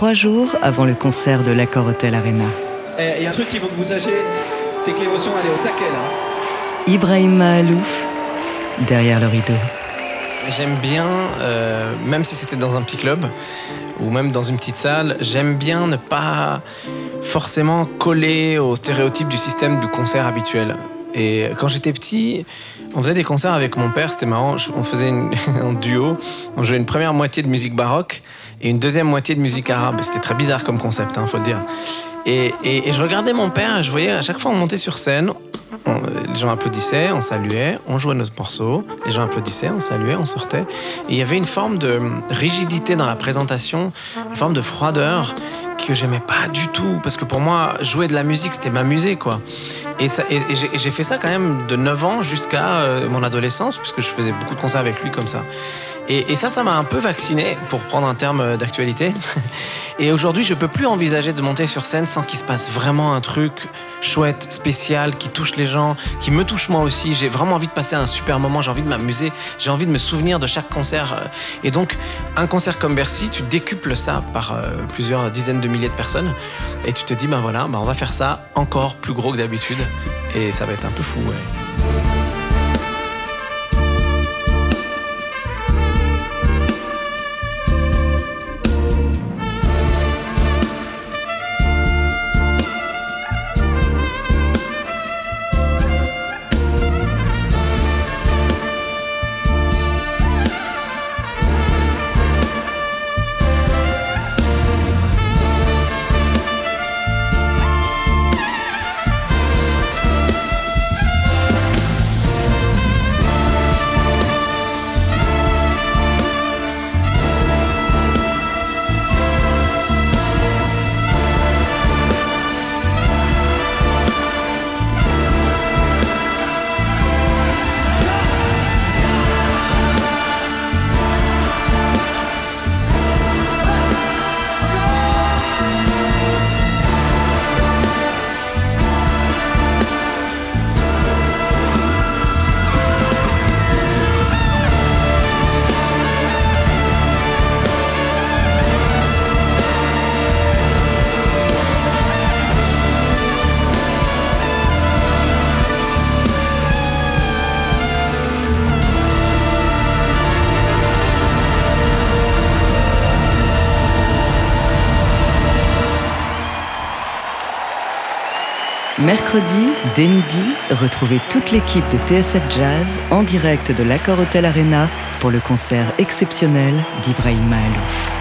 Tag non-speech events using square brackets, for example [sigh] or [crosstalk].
trois jours avant le concert de l'Accor Hotel Arena. Et il y a un truc qu'il faut que vous sachiez, c'est que l'émotion elle est au taquet là. Ibrahim Mahalouf, derrière le rideau. J'aime bien, euh, même si c'était dans un petit club ou même dans une petite salle, j'aime bien ne pas forcément coller aux stéréotypes du système du concert habituel. Et quand j'étais petit, on faisait des concerts avec mon père, c'était marrant. On faisait une, [laughs] un duo, on jouait une première moitié de musique baroque et une deuxième moitié de musique arabe. C'était très bizarre comme concept, hein, faut le dire. Et, je regardais mon père je voyais à chaque fois on montait sur scène, les gens applaudissaient, on saluait, on jouait nos morceaux, les gens applaudissaient, on saluait, on sortait. Et il y avait une forme de rigidité dans la présentation, une forme de froideur que j'aimais pas du tout parce que pour moi jouer de la musique c'était m'amuser quoi et, et, j'ai fait ça quand même de 9 ans jusqu'à euh, mon adolescence puisque je faisais beaucoup de concerts avec lui comme ça et, ça, ça m'a un peu vacciné, pour prendre un terme d'actualité. [laughs] Et aujourd'hui, je peux plus envisager de monter sur scène sans qu'il se passe vraiment un truc chouette, spécial, qui touche les gens, qui me touche moi aussi. J'ai vraiment envie de passer un super moment, j'ai envie de m'amuser, j'ai envie de me souvenir de chaque concert. Et donc, un concert comme Bercy, tu décuples ça par euh, plusieurs dizaines de milliers de personnes. Et tu te dis, ben voilà, ben on va faire ça encore plus gros que d'habitude. Et ça va être un peu fou. Mercredi, dès midi, retrouvez toute l'équipe de TSF Jazz en direct de l'Accor Hotel Arena pour le concert exceptionnel d'Ibrahim Mahalouf.